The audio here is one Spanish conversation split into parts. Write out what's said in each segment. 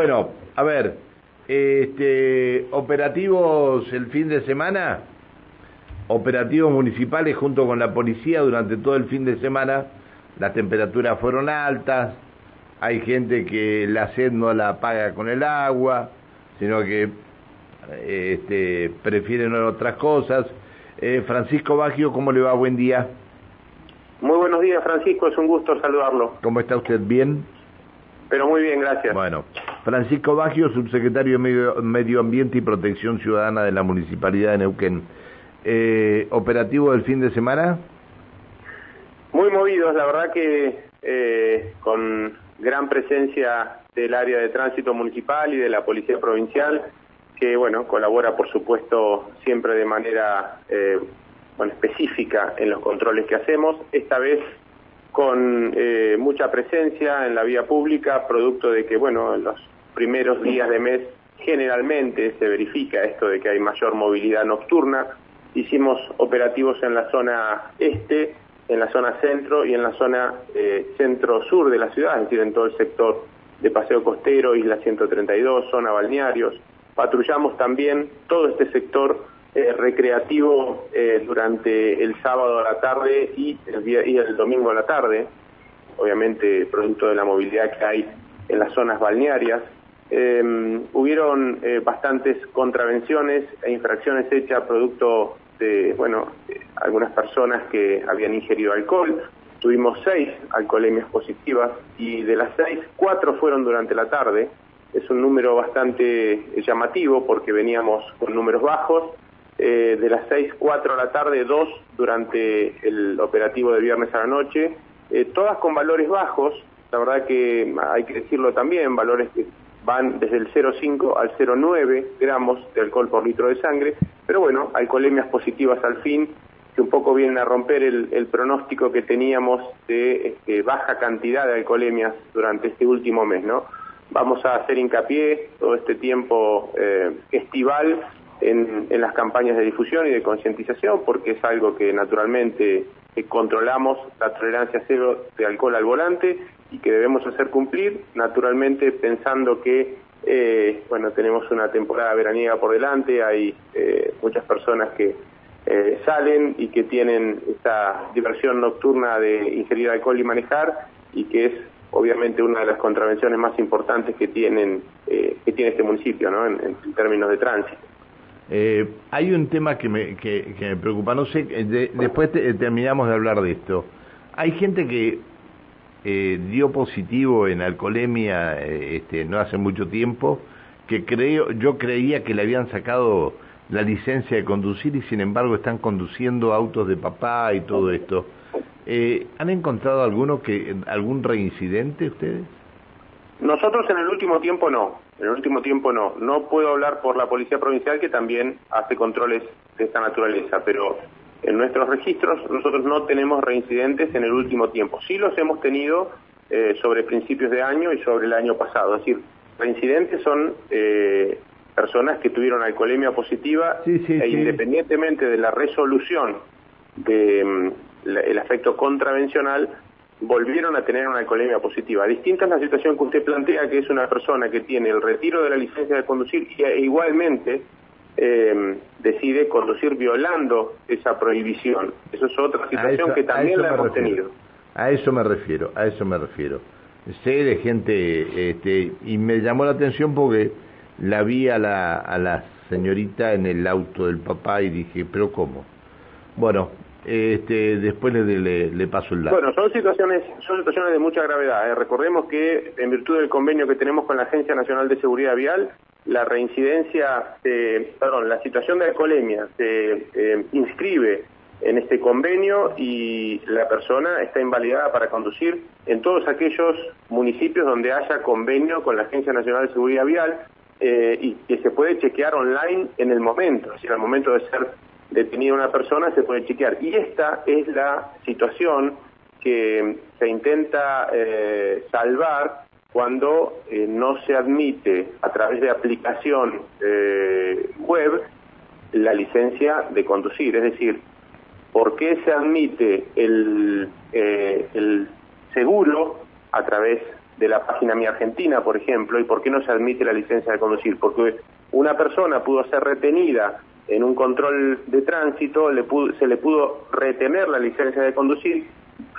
Bueno, a ver, este, operativos el fin de semana, operativos municipales junto con la policía durante todo el fin de semana, las temperaturas fueron altas, hay gente que la sed no la paga con el agua, sino que este, prefieren otras cosas. Eh, Francisco Baggio, ¿cómo le va? Buen día. Muy buenos días, Francisco, es un gusto saludarlo. ¿Cómo está usted? ¿Bien? Pero muy bien, gracias. Bueno, Francisco Baggio, subsecretario de Medio, Ambiente y Protección Ciudadana de la Municipalidad de Neuquén. Eh, ¿Operativo del fin de semana? Muy movidos, la verdad que eh, con gran presencia del área de tránsito municipal y de la Policía Provincial, que bueno, colabora por supuesto siempre de manera eh, específica en los controles que hacemos, esta vez con eh, mucha presencia en la vía pública, producto de que, bueno, en los primeros días de mes generalmente se verifica esto de que hay mayor movilidad nocturna. Hicimos operativos en la zona este, en la zona centro y en la zona eh, centro-sur de la ciudad, es decir, en todo el sector de Paseo Costero, Isla 132, zona balnearios. Patrullamos también todo este sector eh, recreativo eh, durante el sábado a la tarde y el, día, y el domingo a la tarde, obviamente producto de la movilidad que hay en las zonas balnearias. Eh, hubieron bastantes contravenciones e infracciones hechas producto de, bueno, algunas personas que habían ingerido alcohol. Tuvimos seis alcoholemias positivas y de las seis, cuatro fueron durante la tarde. Es un número bastante llamativo porque veníamos con números bajos eh, de las 6, 4 a la tarde, 2 durante el operativo de viernes a la noche, eh, todas con valores bajos, la verdad que hay que decirlo también, valores que van desde el 0,5 al 0,9 gramos de alcohol por litro de sangre, pero bueno, alcoholemias positivas al fin, que un poco vienen a romper el, pronóstico que teníamos de este, baja cantidad de alcoholemias durante este último mes, ¿no? Vamos a hacer hincapié todo este tiempo eh, estival en, las campañas de difusión y de concientización, porque es algo que naturalmente eh, controlamos la tolerancia cero de alcohol al volante y que debemos hacer cumplir, naturalmente pensando que eh, bueno tenemos una temporada veraniega por delante, hay eh, muchas personas que salen y que tienen esta diversión nocturna de ingerir alcohol y manejar y que es obviamente una de las contravenciones más importantes que tienen que tiene este municipio en términos de tránsito. Eh, hay un tema que me, preocupa, no sé, eh, después terminamos de hablar de esto. Hay gente que eh, dio positivo en alcoholemia este, no hace mucho tiempo, que creo, yo creía que le habían sacado la licencia de conducir y sin embargo están conduciendo autos de papá y todo esto. ¿Han encontrado alguno que algún reincidente ustedes? Nosotros en el último tiempo no, en el último tiempo no. No puedo hablar por la Policía Provincial que también hace controles de esta naturaleza, pero en nuestros registros nosotros no tenemos reincidentes en el último tiempo. Sí los hemos tenido eh, sobre principios de año y sobre el año pasado. Es decir, reincidentes son eh, personas que tuvieron alcoholemia positiva e independientemente de la resolución del de, mm, efecto contravencional, volvieron a tener una alcoholemia positiva. Distinta es la situación que usted plantea, que es una persona que tiene el retiro de la licencia de conducir y e igualmente eh, decide conducir violando esa prohibición. Eso es otra situación que también la hemos tenido. A eso me refiero, a eso me refiero. Sé de gente, este, y me llamó la atención porque la vi a la, a la señorita en el auto del papá y dije, pero ¿cómo? Bueno, este, después le, paso el dato. Bueno, son situaciones, son situaciones de mucha gravedad. ¿eh? Recordemos que en virtud del convenio que tenemos con la Agencia Nacional de Seguridad Vial, la reincidencia, perdón, la situación de alcoholemia se eh, inscribe en este convenio y la persona está invalidada para conducir en todos aquellos municipios donde haya convenio con la Agencia Nacional de Seguridad Vial eh, y que se puede chequear online en el momento, es decir, al momento de ser detenida una persona se puede chequear. Y esta es la situación que se intenta eh, salvar cuando eh, no se admite a través de aplicación eh, web la licencia de conducir. Es decir, ¿por qué se admite el, el seguro a través de la página Mi Argentina, por ejemplo, y por qué no se admite la licencia de conducir. Porque una persona pudo ser retenida en un control de tránsito, le se le pudo retener la licencia de conducir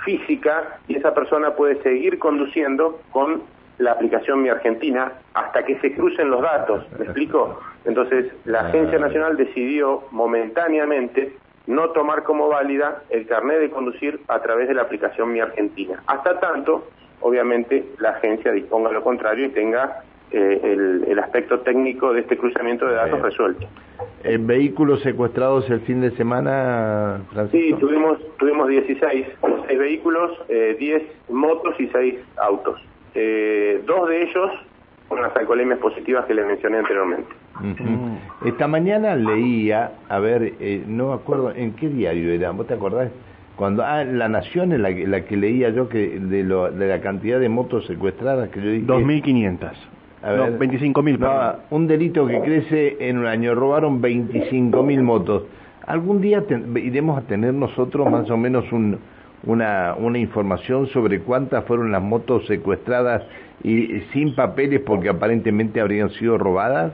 física y esa persona puede seguir conduciendo con la aplicación Mi Argentina hasta que se crucen los datos. ¿Me explico? Entonces, la Agencia Nacional decidió momentáneamente no tomar como válida el carnet de conducir a través de la aplicación Mi Argentina. Hasta tanto, obviamente, la agencia disponga lo contrario y tenga eh, el, aspecto técnico de este cruzamiento de datos resuelto. ¿En ¿Vehículos secuestrados el fin de semana, Francisco? Sí, tuvimos, tuvimos 16, 6 vehículos, 10 eh, motos y 6 autos. Eh, dos de ellos con las alcoholemias positivas que les mencioné anteriormente. Esta mañana leía, a ver, eh, no me acuerdo en qué diario era, ¿vos te acordás? Cuando, ah, La Nación es la, la que leía yo que de, lo, de la cantidad de motos secuestradas que yo dije... 2.500. A ver, no, 25.000. No, un delito que crece en un año, robaron 25.000 motos. ¿Algún día iremos a tener nosotros más o menos un, una, una información sobre cuántas fueron las motos secuestradas y sin papeles porque aparentemente habrían sido robadas?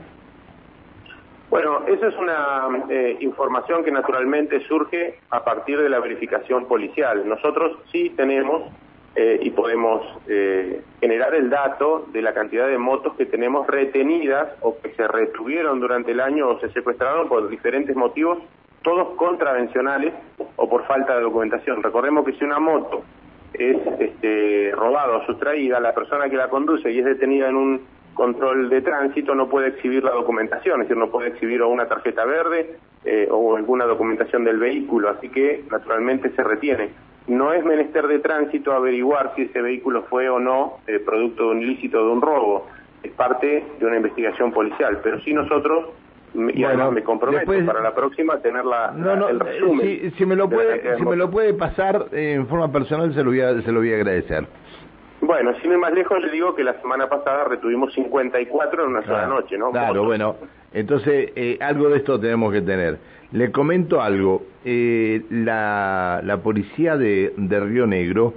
Bueno, esa es una eh, información que naturalmente surge a partir de la verificación policial. Nosotros sí tenemos eh, y podemos eh, generar el dato de la cantidad de motos que tenemos retenidas o que se retuvieron durante el año o se secuestraron por diferentes motivos, todos contravencionales o por falta de documentación. Recordemos que si una moto es este, robada o sustraída, la persona que la conduce y es detenida en un control de tránsito no puede exhibir la documentación, es decir, no puede exhibir o una tarjeta verde eh, o alguna documentación del vehículo, así que naturalmente se retiene. No es menester de tránsito averiguar si ese vehículo fue o no eh, producto de un ilícito de un robo, es parte de una investigación policial, pero sí nosotros y además me comprometo para la próxima tener la, no, no, el resumen. Si, me lo puede, si me lo puede pasar en forma personal, se lo voy a, se lo voy a agradecer. Bueno, sin ir más lejos, le digo que la semana pasada retuvimos 54 en una sola noche, ¿no? Claro, bueno, entonces eh, algo de esto tenemos que tener. Le comento algo, eh, la, la policía de, Río Negro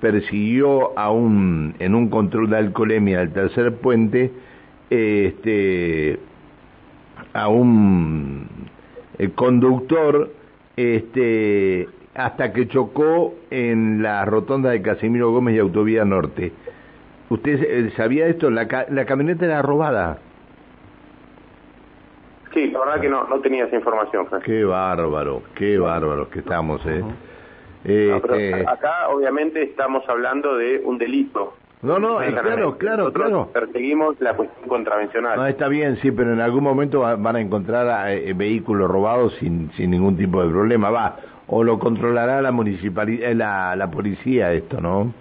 persiguió a un, en un control de alcoholemia al tercer puente, este, a un eh, conductor, este, hasta que chocó en la rotonda de Casimiro Gómez y Autovía Norte. ¿Usted eh, sabía esto? La, la camioneta era robada. Sí, la verdad que no, no tenía esa información. Qué bárbaro, qué bárbaro que estamos, ¿eh? Este, acá obviamente estamos hablando de un delito. No, no, claro, claro, claro. Perseguimos la cuestión contravencional. No, está bien, sí, pero en algún momento van a encontrar eh, vehículos robados sin, sin ningún tipo de problema. Va, o lo controlará la municipalidad, eh, la, la policía esto, ¿no?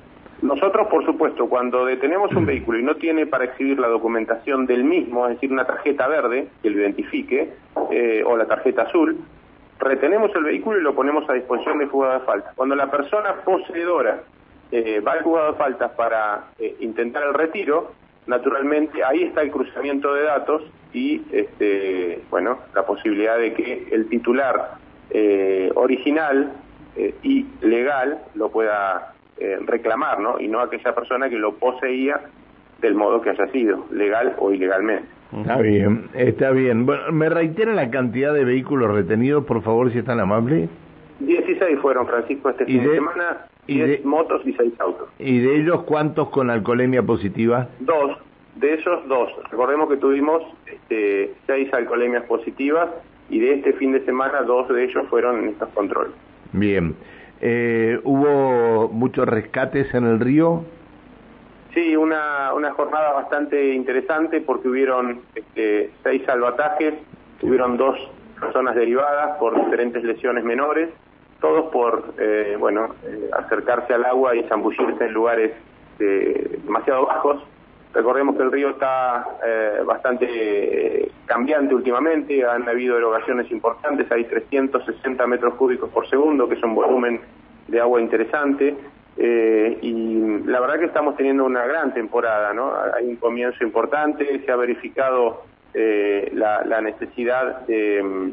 Nosotros, por supuesto, cuando detenemos un vehículo y no tiene para exhibir la documentación del mismo, es decir, una tarjeta verde que lo identifique, eh, o la tarjeta azul, retenemos el vehículo y lo ponemos a disposición de juzgado de falta. Cuando la persona poseedora eh, va al juzgado de faltas para intentar el retiro, naturalmente ahí está el cruzamiento de datos y, este, bueno, la posibilidad de que el titular eh, original eh, y legal lo pueda eh, reclamar, ¿no? Y no aquella persona que lo poseía del modo que haya sido, legal o ilegalmente. Está bien, está bien. Bueno, ¿me reitera la cantidad de vehículos retenidos, por favor, si es tan amable? 16 fueron, Francisco, este fin de, semana, 10 motos y 6 autos. ¿Y de ellos cuántos con alcoholemia positiva? Dos, de ellos dos. Recordemos que tuvimos este, 6 alcoholemias positivas y de este fin de semana dos de ellos fueron en estos controles. Bien. Eh, ¿Hubo muchos rescates en el río? Sí, una, una jornada bastante interesante porque hubieron este, seis salvatajes, hubieron dos personas derivadas por diferentes lesiones menores, todos por, eh, bueno, eh, acercarse al agua y zambullirse en lugares demasiado bajos Recordemos que el río está eh, bastante eh, cambiante últimamente, han habido erogaciones importantes, hay 360 metros cúbicos por segundo, que es un volumen de agua interesante, eh, y la verdad que estamos teniendo una gran temporada, ¿no? Hay un comienzo importante, se ha verificado la, necesidad de,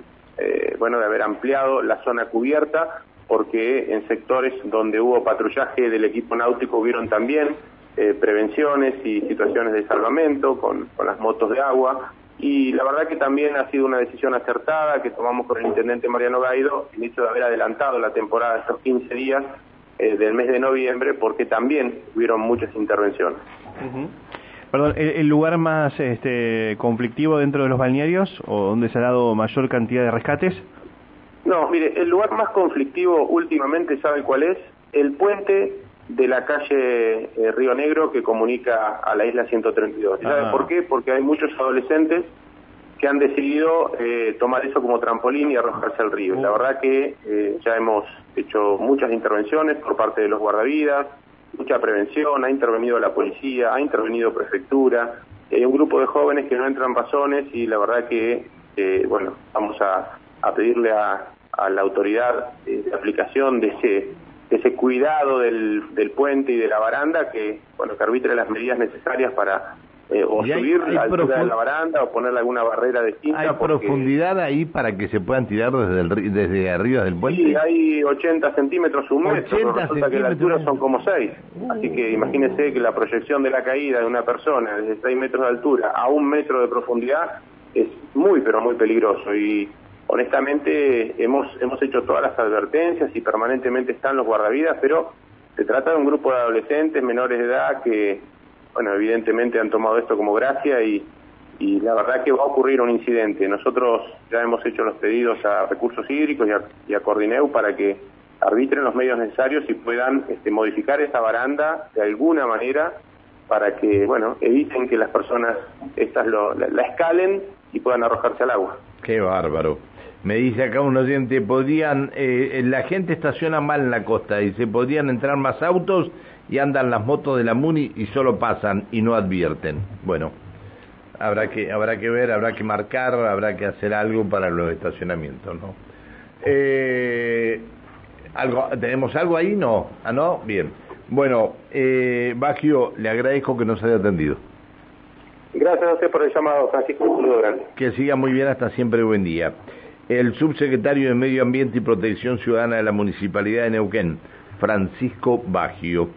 bueno, de haber ampliado la zona cubierta, porque en sectores donde hubo patrullaje del equipo náutico hubieron también eh, prevenciones y situaciones de salvamento con, con las motos de agua. Y la verdad que también ha sido una decisión acertada que tomamos con el intendente Mariano Gaido, el hecho de haber adelantado la temporada de estos 15 días eh, del mes de noviembre, porque también hubieron muchas intervenciones. Perdón, ¿el, lugar más este, conflictivo dentro de los balnearios o donde se ha dado mayor cantidad de rescates? No, mire, el lugar más conflictivo últimamente, ¿sabe cuál es? El puente de la calle eh, Río Negro que comunica a la isla 132. ¿Y sabe Ah. por qué? Porque hay muchos adolescentes que han decidido eh, tomar eso como trampolín y arrojarse al río. La verdad que eh, ya hemos hecho muchas intervenciones por parte de los guardavidas, mucha prevención, ha intervenido la policía, ha intervenido prefectura, hay un grupo de jóvenes que no entran razones y la verdad que, bueno, vamos a, a pedirle a, a la autoridad de aplicación de ese ese cuidado del, del puente y de la baranda que bueno que arbitre las medidas necesarias para eh, o hay- subir hay la altura de la baranda o ponerle alguna barrera distinta ¿Hay porque- profundidad ahí para que se puedan tirar desde, el, desde arriba del puente? Sí, hay 80 centímetros, un metro, 80 pero resulta que la altura centímetros. son como 6. Así que imagínese que la proyección de la caída de una persona desde 6 metros de altura a un metro de profundidad es muy, pero muy peligroso. Y honestamente hemos, hemos hecho todas las advertencias y permanentemente están los guardavidas, pero se trata de un grupo de adolescentes menores de edad que, bueno, evidentemente han tomado esto como gracia y, la verdad que va a ocurrir un incidente. Nosotros ya hemos hecho los pedidos a Recursos Hídricos y a, y Cordineu para que arbitren los medios necesarios y puedan este, modificar esa baranda de alguna manera para que, bueno, eviten que las personas estas lo, la escalen y puedan arrojarse al agua. Qué bárbaro. Me dice acá un oyente, podrían, eh, la gente estaciona mal en la costa y se podrían entrar más autos y andan las motos de la Muni y solo pasan y no advierten. Bueno, habrá que, habrá que ver, habrá que marcar, habrá que hacer algo para los estacionamientos, ¿no? Eh, ¿algo, ¿Tenemos algo ahí? No. ¿Ah, no? Bien. Bueno, eh, Bagio, le agradezco que nos haya atendido. Gracias a usted por el llamado, Francisco. Que siga muy bien, hasta siempre, buen día. El subsecretario de Medio Ambiente y Protección Ciudadana de la Municipalidad de Neuquén, Francisco Baggio.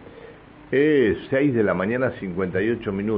Es 6 de la mañana, 58 minutos.